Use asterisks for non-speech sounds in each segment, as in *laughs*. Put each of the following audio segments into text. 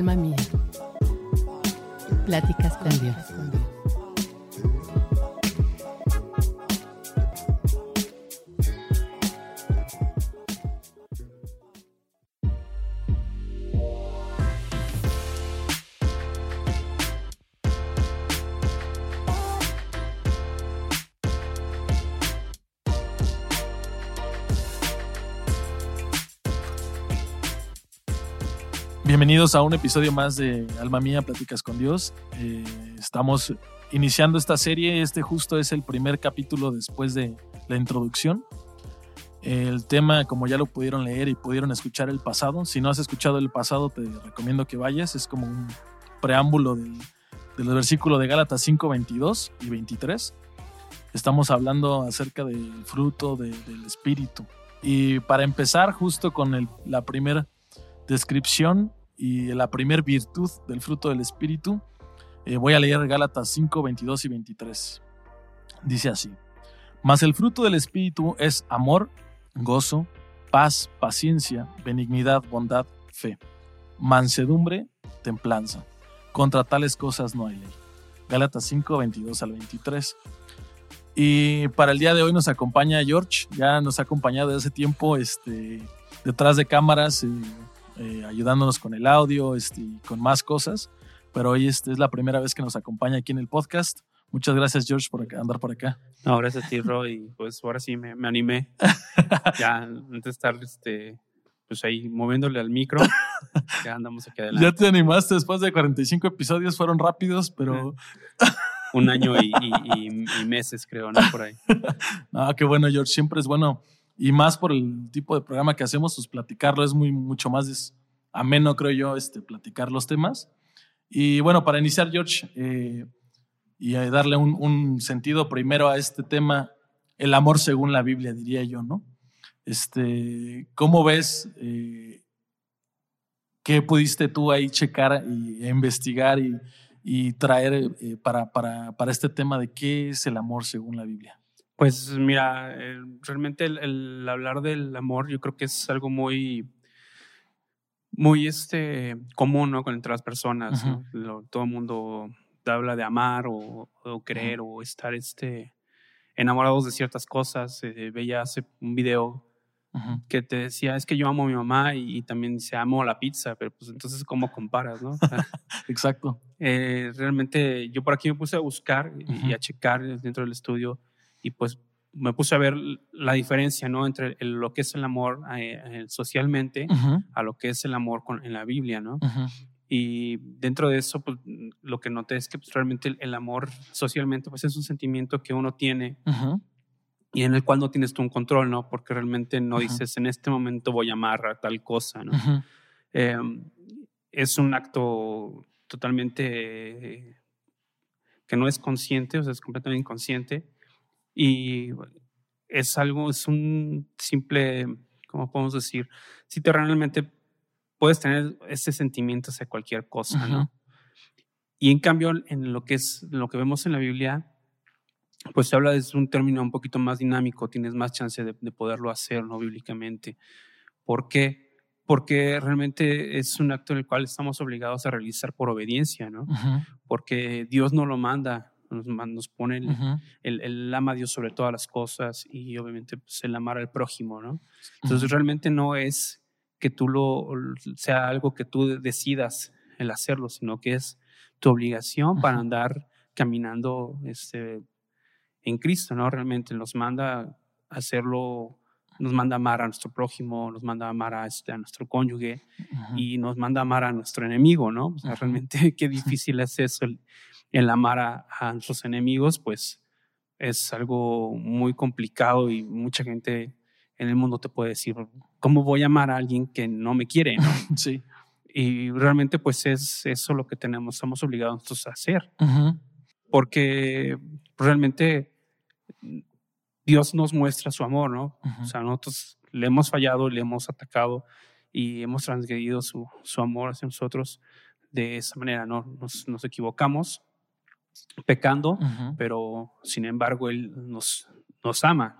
Alma mía. Pláticas con Dios. Bienvenidos a un episodio más de Alma Mía, Pláticas con Dios. Eh, estamos iniciando esta serie. Este justo es el primer capítulo después de la introducción. El tema, como ya lo pudieron leer y pudieron escuchar el pasado, si no has escuchado el pasado, te recomiendo que vayas. Es como un preámbulo del, del versículo de Gálatas 5, 22 y 23. Estamos hablando acerca del fruto de- del Espíritu. Y para empezar, justo con el- la primera descripción y la primer virtud del fruto del Espíritu, eh, voy a leer Gálatas 5, 22 y 23. Dice así, mas el fruto del Espíritu es amor, gozo, paz, paciencia, benignidad, bondad, fe, mansedumbre, templanza. Contra tales cosas no hay ley. Gálatas 5, 22 al 23. Y para el día de hoy nos acompaña George, ya nos ha acompañado desde hace tiempo este, detrás de cámaras, eh, eh, ayudándonos con el audio este, y con más cosas. Pero hoy este, es la primera vez que nos acompaña aquí en el podcast. Muchas gracias, George, por acá- andar por acá. No, gracias a ti, Ro, y pues ahora sí me, me animé. *laughs* ya, antes de estar este, pues ahí moviéndole al micro, *laughs* ya andamos aquí adelante. Ya te animaste después de 45 episodios, fueron rápidos, pero *laughs* Un año y, y- y- y meses, creo, ¿no? Por ahí. no, qué bueno, George, siempre es bueno. Y más por el tipo de programa que hacemos, pues platicarlo es muy, mucho más ameno, creo yo, este, platicar los temas. Y bueno, para iniciar, George, eh, y eh, darle un, un sentido primero a este tema, el amor según la Biblia, diría yo, ¿no? Este, ¿Cómo ves eh, qué pudiste tú ahí checar y e investigar y, y traer eh, para, para, para este tema de qué es el amor según la Biblia? Pues mira, eh, realmente el, el hablar del amor yo creo que es algo muy, muy este, común, ¿no? Con entre las personas, ¿no? Lo- todo el mundo habla de amar o, o querer o estar este, enamorados de ciertas cosas. Eh, veía hace un video que te decía, es que yo amo a mi mamá y, y también dice, amo la pizza, pero pues entonces, ¿cómo comparas, no? *laughs* Exacto. eh, realmente yo por aquí me puse a buscar y, a checar dentro del estudio y pues me puse a ver la diferencia, ¿no? Entre el- lo que es el amor eh, eh, socialmente Ujú, a lo que es el amor con, en la Biblia, ¿no? ujú, Y dentro de eso, pues lo que noté es que pues, realmente el, el amor socialmente pues es un sentimiento que uno tiene ujú, y en el cual no tienes tú un control, ¿no? Porque realmente no dices, en este momento voy a amar a tal cosa, ¿no? Eh, es un acto totalmente eh, que no es consciente, o sea, es completamente inconsciente. Y es algo, es un simple, ¿cómo podemos decir? Si te realmente puedes tener ese sentimiento hacia cualquier cosa, Ujú. ¿no? Y en cambio, en lo que es lo que vemos en la Biblia, pues se habla de un término un poquito más dinámico, tienes más chance de, de poderlo hacer, ¿no? Bíblicamente. ¿Por qué? Porque realmente es un acto en el cual estamos obligados a realizar por obediencia, ¿no? ujú, Porque Dios no lo manda, nos, nos pone el, el, el ama a Dios sobre todas las cosas y obviamente pues, el amar al prójimo, ¿no? Entonces realmente no es que tú lo, sea algo que tú decidas el hacerlo, sino que es tu obligación para andar caminando este, en Cristo, ¿no? Realmente nos manda a hacerlo, nos manda a amar a nuestro prójimo, nos manda a amar a, este, a nuestro cónyuge Ujú. y nos manda a amar a nuestro enemigo, ¿no? O sea, realmente *laughs* qué difícil es eso, el, el amar a, a nuestros enemigos, pues es algo muy complicado y mucha gente en el mundo te puede decir, ¿cómo voy a amar a alguien que no me quiere? ¿no? *laughs* Sí. Y realmente pues es eso lo que tenemos, somos obligados a hacer, Ujú, porque realmente Dios nos muestra su amor, ¿no? O sea, nosotros le hemos fallado, le hemos atacado y hemos transgredido su, su amor hacia nosotros de esa manera, ¿no? Nos, nos equivocamos pecando, pero sin embargo Él nos, nos ama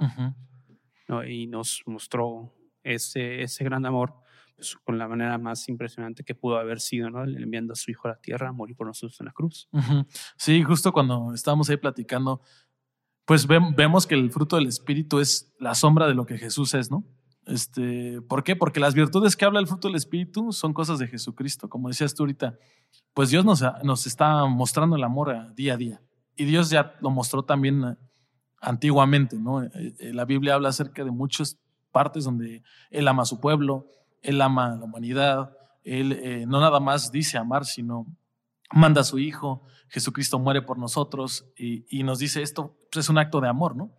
¿no? y nos mostró ese, ese gran amor, pues, con la manera más impresionante que pudo haber sido, ¿no? Enviando a su hijo a la tierra a morir por nosotros en la cruz. Sí, justo cuando estábamos ahí platicando, pues vemos que el fruto del Espíritu es la sombra de lo que Jesús es, ¿no? Este, ¿Por qué? Porque las virtudes que habla el fruto del Espíritu son cosas de Jesucristo. Como decías tú ahorita, pues Dios nos, nos está mostrando el amor día a día. Y Dios ya lo mostró también eh, antiguamente, ¿no? Eh, eh, la Biblia habla acerca de muchas partes donde Él ama a su pueblo, Él ama a la humanidad, Él no nada más dice amar, sino manda a su Hijo, Jesucristo muere por nosotros y, y nos dice esto pues, es un acto de amor, ¿no?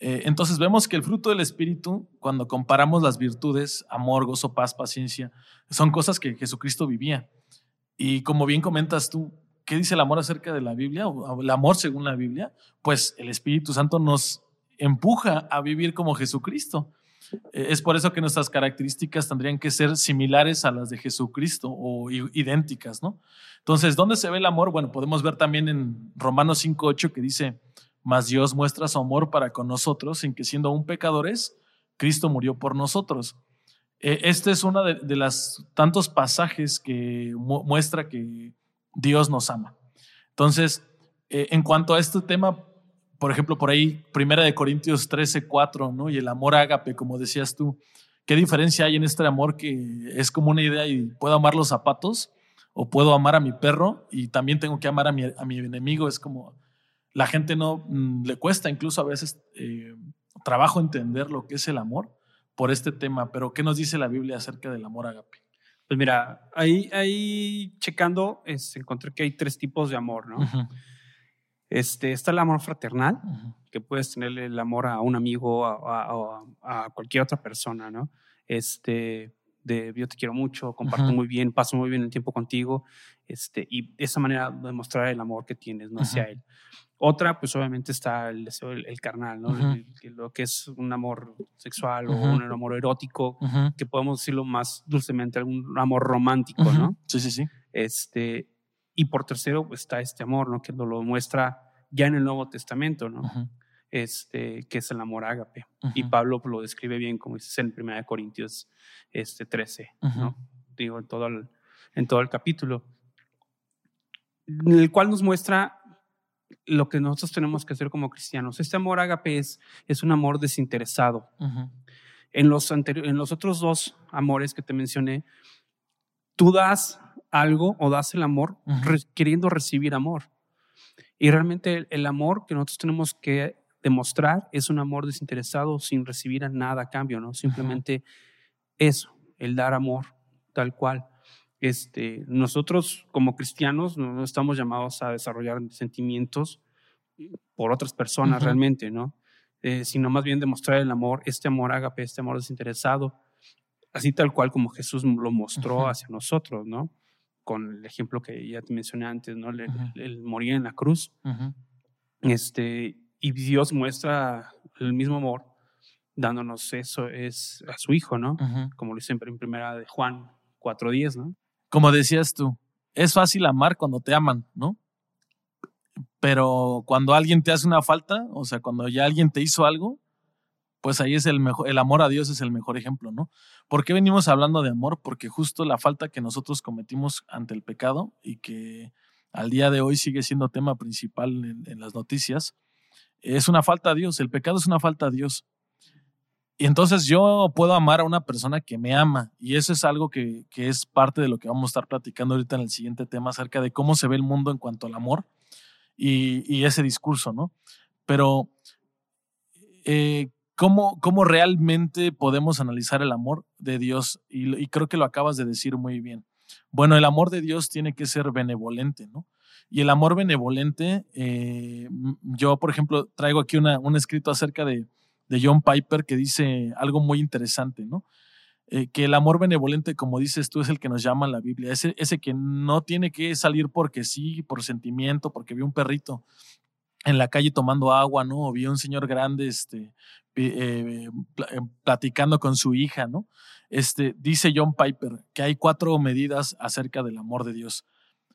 Eh, entonces vemos que el fruto del Espíritu, cuando comparamos las virtudes, amor, gozo, paz, paciencia, son cosas que Jesucristo vivía. Y como bien comentas tú, ¿qué dice el amor acerca de la Biblia? O el amor según la Biblia, pues el Espíritu Santo nos empuja a vivir como Jesucristo. Eh, es por eso que nuestras características tendrían que ser similares a las de Jesucristo o idénticas, ¿no? Entonces, ¿dónde se ve el amor? Bueno, podemos ver también en Romanos 5.8 que dice, mas Dios muestra su amor para con nosotros en que siendo aún pecadores, Cristo murió por nosotros. E, este es uno de, de los tantos pasajes que muestra que Dios nos ama. Entonces, e, en cuanto a este tema, por ejemplo, por ahí, Primera de Corintios 13, 4, ¿no? Y el amor ágape, como decías tú, ¿qué diferencia hay en este amor que es como una idea y puedo amar los zapatos o puedo amar a mi perro y también tengo que amar a mi, a mi enemigo? Es como, la gente no mm, le cuesta incluso a veces eh, trabajo entender lo que es el amor por este tema, pero ¿qué nos dice la Biblia acerca del amor agape? Pues mira, ahí, ahí checando, es, encontré que hay tres tipos de amor, ¿no? Este, está el amor fraternal, que puedes tener el amor a un amigo, a, a, cualquier otra persona, ¿no? Este, de yo te quiero mucho, comparto muy bien, paso muy bien el tiempo contigo, este, y esa manera de mostrar el amor que tienes, ¿no? Hacia él. Otra, pues obviamente está el deseo, el, carnal, ¿no? lo que es un amor sexual o un amor erótico, que podemos decirlo más dulcemente, un amor romántico, ¿no? Sí, sí, sí. Este, y por tercero, pues está este amor, ¿no? Que nos lo muestra ya en el Nuevo Testamento, ¿no? Este, que es el amor ágape. Y Pablo lo describe bien, como dice en 1 Corintios este, 13, ¿no? Digo, en todo, el, en todo el capítulo. En el cual nos muestra lo que nosotros tenemos que hacer como cristianos. Este amor ágape es, un amor desinteresado. en, los en los otros dos amores que te mencioné, tú das algo o das el amor queriendo recibir amor. Y realmente el, amor que nosotros tenemos que demostrar es un amor desinteresado sin recibir nada a cambio, ¿no? Simplemente eso, el dar amor tal cual. Este, nosotros como cristianos no estamos llamados a desarrollar sentimientos por otras personas realmente, ¿no? Eh, sino más bien demostrar el amor, este amor ágape, este amor desinteresado, así tal cual como Jesús lo mostró hacia nosotros, ¿no? Con el ejemplo que ya te mencioné antes, ¿no? El, morir en la cruz. Este, y Dios muestra el mismo amor dándonos eso es a su hijo, ¿no? Como lo dice en primera de Juan 4.10, ¿no? como decías tú, es fácil amar cuando te aman, ¿no? Pero cuando alguien te hace una falta, o sea, cuando ya alguien te hizo algo, pues ahí es el mejor, el amor a Dios es el mejor ejemplo, ¿no? ¿Por qué venimos hablando de amor? Porque justo la falta que nosotros cometimos ante el pecado y que al día de hoy sigue siendo tema principal en, las noticias, es una falta a Dios. El pecado es una falta a Dios. Y entonces yo puedo amar a una persona que me ama. Y eso es algo que, es parte de lo que vamos a estar platicando ahorita en el siguiente tema acerca de cómo se ve el mundo en cuanto al amor y, ese discurso, ¿no? Pero, eh, ¿cómo, ¿cómo, realmente podemos analizar el amor de Dios? Y, creo que lo acabas de decir muy bien. Bueno, el amor de Dios tiene que ser benevolente, ¿no? Y el amor benevolente, eh, yo, por ejemplo, traigo aquí un escrito acerca de John Piper que dice algo muy interesante, ¿no? Eh, que el amor benevolente, como dices tú, es el que nos llama la Biblia, ese, ese que no tiene que salir porque sí, por sentimiento, porque vio un perrito en la calle tomando agua, ¿no? O vio un señor grande este, eh, eh, platicando con su hija, ¿no? Este, dice John Piper que hay cuatro medidas acerca del amor de Dios.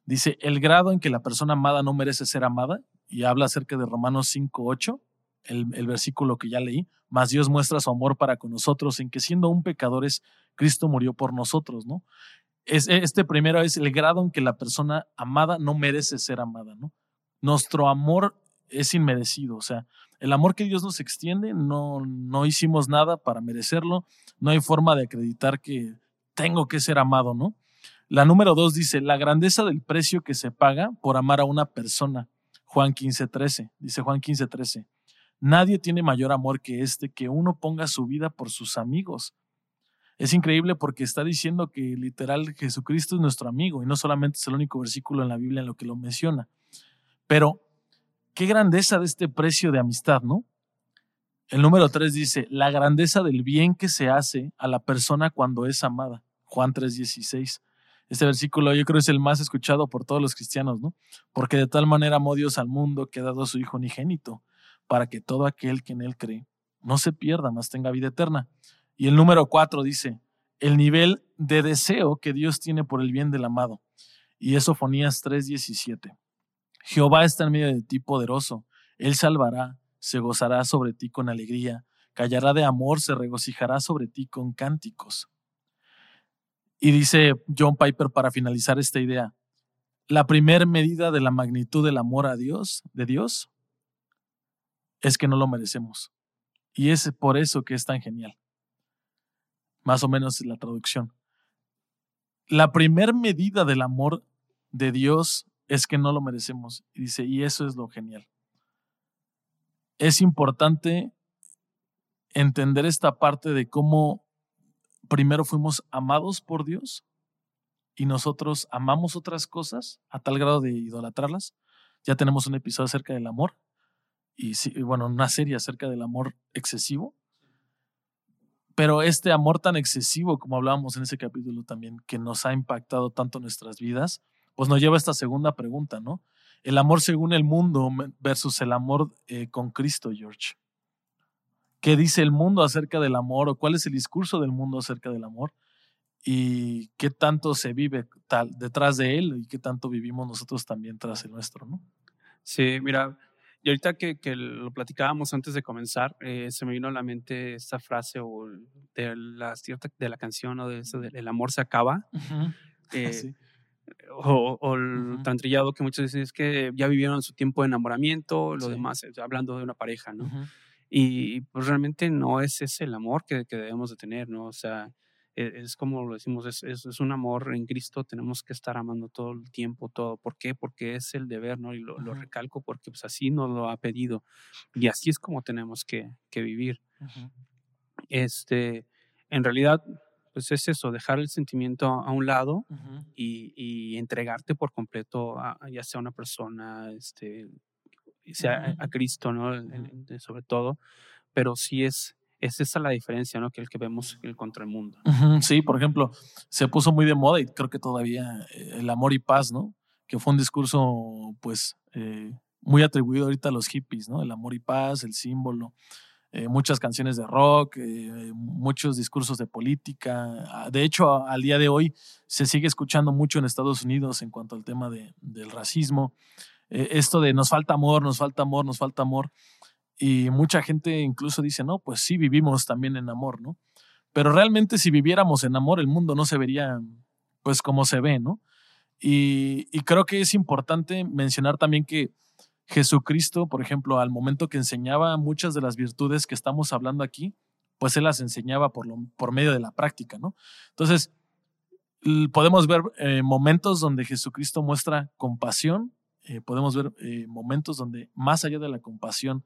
Dice, el grado en que la persona amada no merece ser amada, y habla acerca de Romanos 5.8, el, el versículo que ya leí, mas Dios muestra su amor para con nosotros en que siendo un pecadores, Cristo murió por nosotros, ¿no? Es, este primero es el grado en que la persona amada no merece ser amada, ¿no? Nuestro amor es inmerecido, o sea, el amor que Dios nos extiende, no, no hicimos nada para merecerlo, no hay forma de acreditar que tengo que ser amado, ¿no? La número dos dice, la grandeza del precio que se paga por amar a una persona. Juan 15, 13, dice Juan 15, 13. Nadie tiene mayor amor que este, que uno ponga su vida por sus amigos. Es increíble porque está diciendo que literal Jesucristo es nuestro amigo y no solamente es el único versículo en la Biblia en lo que lo menciona. Pero qué grandeza de este precio de amistad, ¿no? El número 3 dice, la grandeza del bien que se hace a la persona cuando es amada. Juan 3:16. Este versículo yo creo es el más escuchado por todos los cristianos, ¿no? Porque de tal manera amó Dios al mundo que ha dado a su Hijo unigénito, para que todo aquel que en él cree no se pierda, mas tenga vida eterna. Y el número cuatro dice, el nivel de deseo que Dios tiene por el bien del amado. Y eso Fonías 3:17. Jehová está en medio de ti poderoso, Él salvará, se gozará sobre ti con alegría, callará de amor, se regocijará sobre ti con cánticos. Y dice John Piper para finalizar esta idea, la primer medida de la magnitud del amor a Dios, de Dios, es que no lo merecemos. Y es por eso que es tan genial. Más o menos la traducción. La primer medida del amor de Dios es que no lo merecemos. Y dice, y eso es lo genial. Es importante entender esta parte de cómo primero fuimos amados por Dios y nosotros amamos otras cosas a tal grado de idolatrarlas. Ya tenemos un episodio acerca del amor y, bueno, una serie acerca del amor excesivo. Pero este amor tan excesivo, como hablábamos en ese capítulo también, que nos ha impactado tanto nuestras vidas, pues nos lleva a esta segunda pregunta, ¿no? El amor según el mundo versus el amor eh, con Cristo, George. ¿Qué dice el mundo acerca del amor o cuál es el discurso del mundo acerca del amor? Y qué tanto se vive tal, detrás de él y qué tanto vivimos nosotros también tras el nuestro, ¿no? Sí, mira, y ahorita que, que, lo platicábamos antes de comenzar, eh, se me vino a la mente esta frase o de la, cierta, de la canción o de eso El amor se acaba. *laughs* Eh, o, o el tan trillado que muchos dicen es que ya vivieron su tiempo de enamoramiento, lo demás, hablando de una pareja, ¿no? Y pues realmente no es ese el amor que, que debemos de tener, ¿no? O sea, e, es como lo decimos, es, es, un amor en Cristo, tenemos que estar amando todo el tiempo, todo. ¿Por qué? Porque es el deber, ¿no? Y lo, lo recalco porque pues así nos lo ha pedido. Y así es como tenemos que, que vivir. Este, en realidad, pues es eso, dejar el sentimiento a un lado y, y, entregarte por completo a, ya sea una persona, este, sea a, Cristo, ¿no? sobre todo, pero sí es es esa la diferencia, ¿no? Que el que vemos el contra el mundo. Sí, por ejemplo, se puso muy de moda y creo que todavía eh, el amor y paz, ¿no? Que fue un discurso, pues, eh, muy atribuido ahorita a los hippies, ¿no? El amor y paz, el símbolo. Eh, muchas canciones de rock, muchos discursos de política. De hecho, al día de hoy se sigue escuchando mucho en Estados Unidos en cuanto al tema de, del racismo. esto de nos falta amor, nos falta amor, nos falta amor. Y mucha gente incluso dice, no, pues sí vivimos también en amor, ¿no? Pero realmente si viviéramos en amor, el mundo no se vería pues como se ve, ¿no? Y, creo que es importante mencionar también que Jesucristo, por ejemplo, al momento que enseñaba muchas de las virtudes que estamos hablando aquí, pues él las enseñaba por, lo, por medio de la práctica, ¿no? Entonces, podemos ver eh, momentos donde Jesucristo muestra compasión, eh, podemos ver eh, momentos donde más allá de la compasión,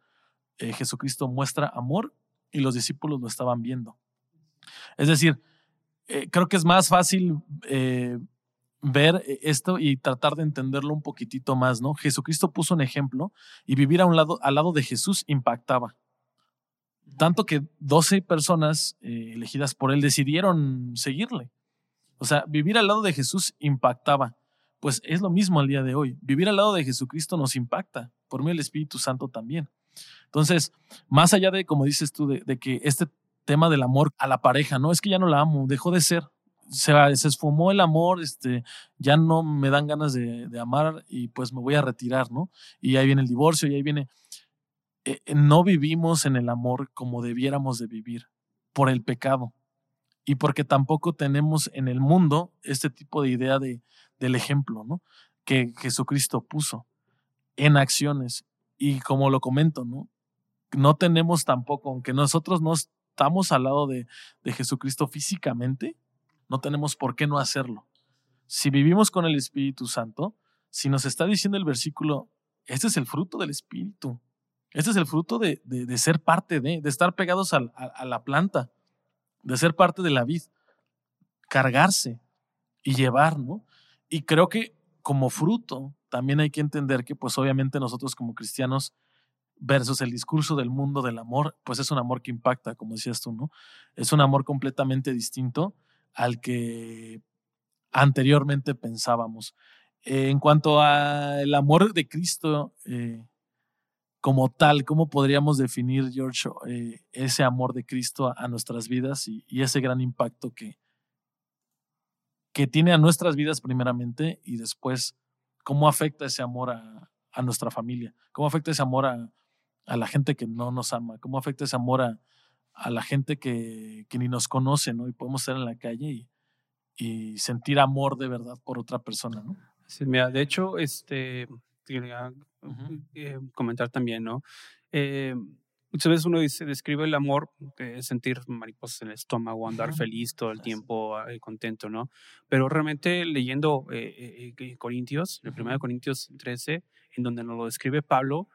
Jesucristo muestra amor y los discípulos lo estaban viendo. Es decir, creo que es más fácil ver esto y tratar de entenderlo un poquitito más, ¿no? Jesucristo puso un ejemplo y vivir a un lado, al lado de Jesús impactaba. Tanto que 12 personas elegidas por él decidieron seguirle. O sea, vivir al lado de Jesús impactaba. Pues es lo mismo al día de hoy. Vivir al lado de Jesucristo nos impacta, por medio del Espíritu Santo también. Entonces, más allá de, como dices tú, de, que este tema del amor a la pareja, no es que ya no la amo, dejó de ser. Se, esfumó el amor, este, ya no me dan ganas de, amar y pues me voy a retirar, ¿no? Y ahí viene el divorcio y ahí viene. eh, no vivimos en el amor como debiéramos de vivir por el pecado y porque tampoco tenemos en el mundo este tipo de idea de, del ejemplo ¿no? que Jesucristo puso en acciones. Y como lo comento, ¿no? no tenemos tampoco, aunque nosotros no estamos al lado de, de Jesucristo físicamente, no tenemos por qué no hacerlo. Si vivimos con el Espíritu Santo, si nos está diciendo el versículo, este es el fruto del Espíritu, este es el fruto de, de, ser parte de, de estar pegados a, a, la planta, de ser parte de la vid, cargarse y llevar, ¿no? Y creo que como fruto también hay que entender que pues obviamente nosotros como cristianos versus el discurso del mundo del amor, pues es un amor que impacta, como decías tú, ¿no? Es un amor completamente distinto al que anteriormente pensábamos. en cuanto al amor de Cristo eh, como tal, ¿cómo podríamos definir, George, eh, ese amor de Cristo a, nuestras vidas y, ese gran impacto que, que tiene a nuestras vidas primeramente y después cómo afecta ese amor a, a nuestra familia? ¿Cómo afecta ese amor a, a la gente que no nos ama, cómo afecta ese amor a, la gente que, que, ni nos conoce, ¿no? Y podemos estar en la calle y, y sentir amor de verdad por otra persona, ¿no? Sí, mira, de hecho, este, quería eh, comentar también, ¿no? Eh, muchas veces uno dice, describe el amor, de sentir mariposas en el estómago, andar feliz todo el tiempo, eh, contento, ¿no? Pero realmente leyendo Corintios, el 1 Corintios 13, en donde nos lo describe Pablo,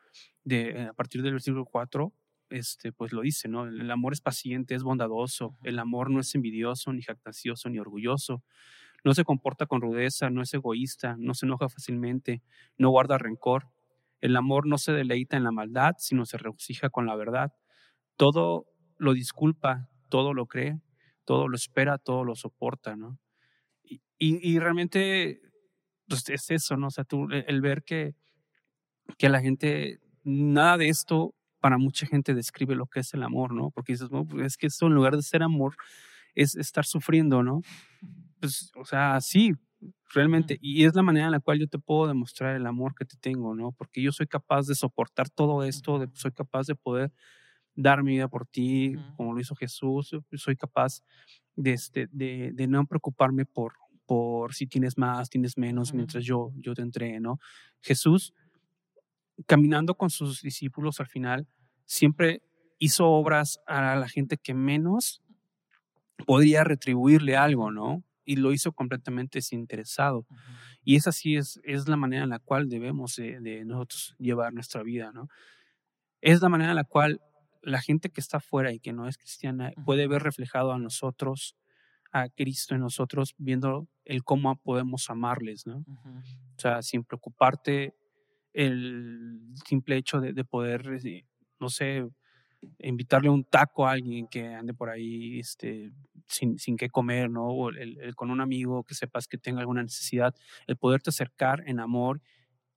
de, a partir del versículo 4, este, pues lo dice, ¿no? El amor es paciente, es bondadoso, el amor no es envidioso, ni jactancioso, ni orgulloso, no se comporta con rudeza, no es egoísta, no se enoja fácilmente, no guarda rencor. El amor no se deleita en la maldad, sino se regocija con la verdad. Todo lo disculpa, todo lo cree, todo lo espera, todo lo soporta, ¿no? Y, y, realmente pues es eso, ¿no? O sea, tú, el ver que, que la gente nada de esto para mucha gente describe lo que es el amor, ¿no? Porque dices, pues es que esto en lugar de ser amor es estar sufriendo, ¿no? Pues, o sea, sí, realmente. Y es la manera en la cual yo te puedo demostrar el amor que te tengo, ¿no? Porque yo soy capaz de soportar todo esto, de, soy capaz de poder dar mi vida por ti, como lo hizo Jesús, soy capaz de, este, de, de no preocuparme por, por si tienes más, tienes menos, mientras yo, yo te entregue, ¿no? Jesús caminando con sus discípulos al final, siempre hizo obras a la gente que menos podría retribuirle algo, ¿no? Y lo hizo completamente desinteresado. Y esa sí es, es la manera en la cual debemos de, nosotros llevar nuestra vida, ¿no? Es la manera en la cual la gente que está afuera y que no es cristiana puede ver reflejado a nosotros, a Cristo en nosotros, viendo el cómo podemos amarles, ¿no? O sea, sin preocuparte el simple hecho de, poder, eh, no sé, invitarle un taco a alguien que ande por ahí este, sin, sin qué comer, ¿no? O el, con un amigo que sepas que tenga alguna necesidad, el poderte acercar en amor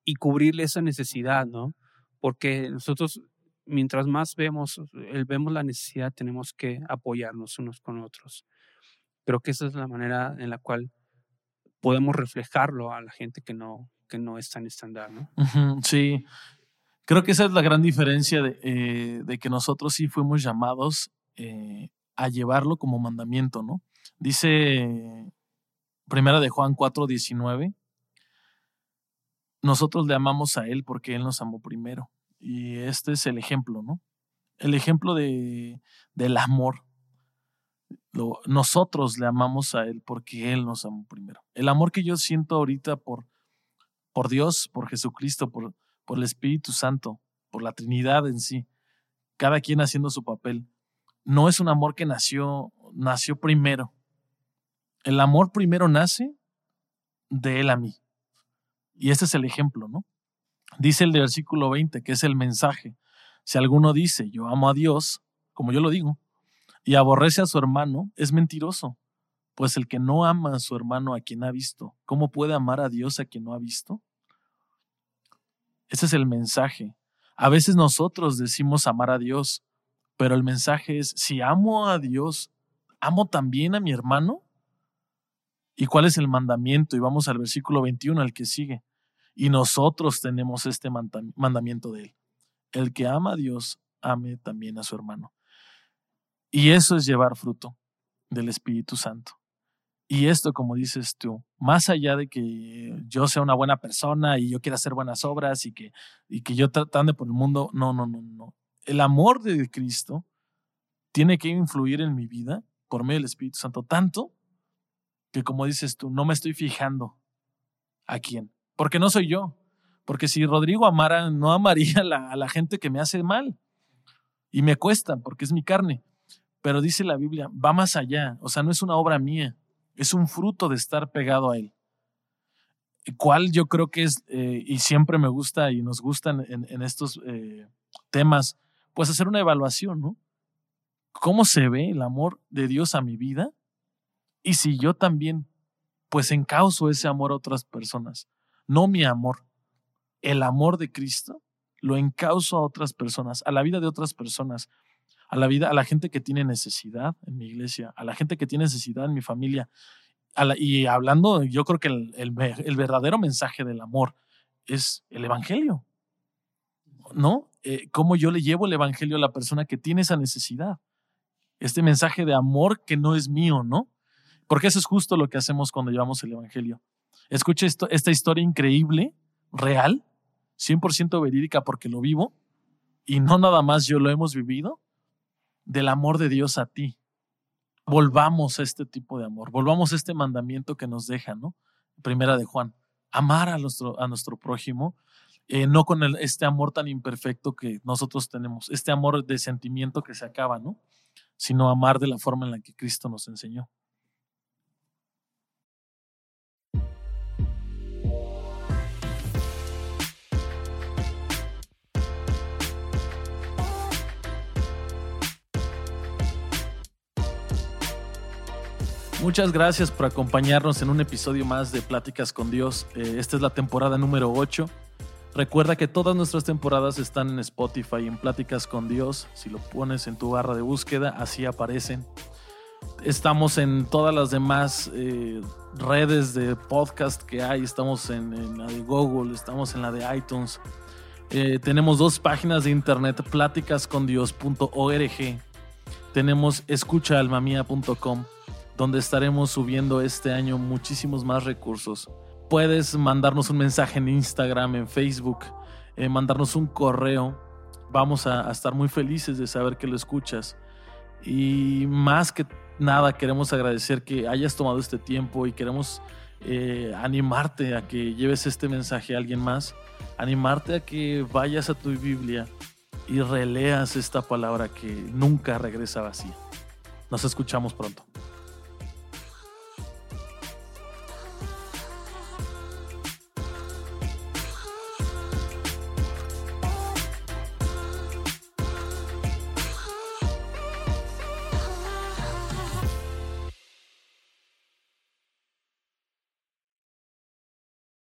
y cubrirle esa necesidad, ¿no? Porque nosotros, mientras más vemos, el, vemos la necesidad, tenemos que apoyarnos unos con otros. Creo que esa es la manera en la cual podemos reflejarlo a la gente que no, que no es tan estándar, ¿no? sí, creo que esa es la gran diferencia de, eh, que nosotros sí fuimos llamados eh, a llevarlo como mandamiento, ¿no? Dice Primera de Juan 4, 19, nosotros le amamos a Él porque Él nos amó primero. Y este es el ejemplo, ¿no? El ejemplo de, del amor. nosotros le amamos a Él porque Él nos amó primero. El amor que yo siento ahorita por, por Dios, por Jesucristo, por, por el Espíritu Santo, por la Trinidad en sí, cada quien haciendo su papel. No es un amor que nació, nació primero. El amor primero nace de Él a mí. Y este es el ejemplo, ¿no? Dice el versículo 20, que es el mensaje. Si alguno dice, yo amo a Dios, como yo lo digo, y aborrece a su hermano, es mentiroso. Pues el que no ama a su hermano a quien ha visto, ¿cómo puede amar a Dios a quien no ha visto? Ese es el mensaje. A veces nosotros decimos amar a Dios, pero el mensaje es, si amo a Dios, ¿amo también a mi hermano? ¿Y cuál es el mandamiento? Y vamos al versículo 21, al que sigue. Y nosotros tenemos este mandamiento de él. El que ama a Dios, ame también a su hermano. Y eso es llevar fruto del Espíritu Santo. Y esto, como dices tú, más allá de que yo sea una buena persona y yo quiera hacer buenas obras y que, y que yo tratando por el mundo, no, no, no, no. El amor de Cristo tiene que influir en mi vida por medio del Espíritu Santo, tanto que como dices tú, no me estoy fijando a quién, porque no soy yo, porque si Rodrigo amara, no amaría a la, a la gente que me hace mal y me cuesta, porque es mi carne. Pero dice la Biblia, va más allá, o sea, no es una obra mía, es un fruto de estar pegado a Él. ¿Cuál yo creo que es, eh, y siempre me gusta y nos gustan en, estos eh, temas, pues hacer una evaluación, ¿no? ¿Cómo se ve el amor de Dios a mi vida? Y si yo también, pues encauso ese amor a otras personas, no mi amor, el amor de Cristo, lo encauso a otras personas, a la vida de otras personas, a la vida, a la gente que tiene necesidad en mi iglesia, a la gente que tiene necesidad en mi familia. y hablando, yo creo que el, verdadero mensaje del amor es el Evangelio. ¿No? Eh, ¿Cómo yo le llevo el Evangelio a la persona que tiene esa necesidad? Este mensaje de amor que no es mío, ¿no? Porque eso es justo lo que hacemos cuando llevamos el Evangelio. Escucha esto, esta historia increíble, real, 100% verídica porque lo vivo, y no nada más yo lo hemos vivido, del amor de Dios a ti. Volvamos a este tipo de amor, volvamos a este mandamiento que nos deja, ¿no? Primera de Juan, amar a nuestro, a nuestro prójimo, eh, no con este amor tan imperfecto que nosotros tenemos, este amor de sentimiento que se acaba, ¿no? Sino amar de la forma en la que Cristo nos enseñó. Muchas gracias por acompañarnos en un episodio más de Pláticas con Dios. Eh, esta es la temporada número 8. Recuerda que todas nuestras temporadas están en Spotify, en Pláticas con Dios. Si lo pones en tu barra de búsqueda, así aparecen. Estamos en todas las demás eh, redes de podcast que hay. Estamos en, la de Google, estamos en la de iTunes. Eh, tenemos dos páginas de internet, pláticascondios.org. Tenemos escuchaalmamia.com donde estaremos subiendo este año muchísimos más recursos. Puedes mandarnos un mensaje en Instagram, en Facebook, eh, mandarnos un correo. Vamos a, estar muy felices de saber que lo escuchas. Y más que nada, queremos agradecer que hayas tomado este tiempo y queremos eh, animarte a que lleves este mensaje a alguien más, animarte a que vayas a tu Biblia y releas esta palabra que nunca regresa vacía. Nos escuchamos pronto.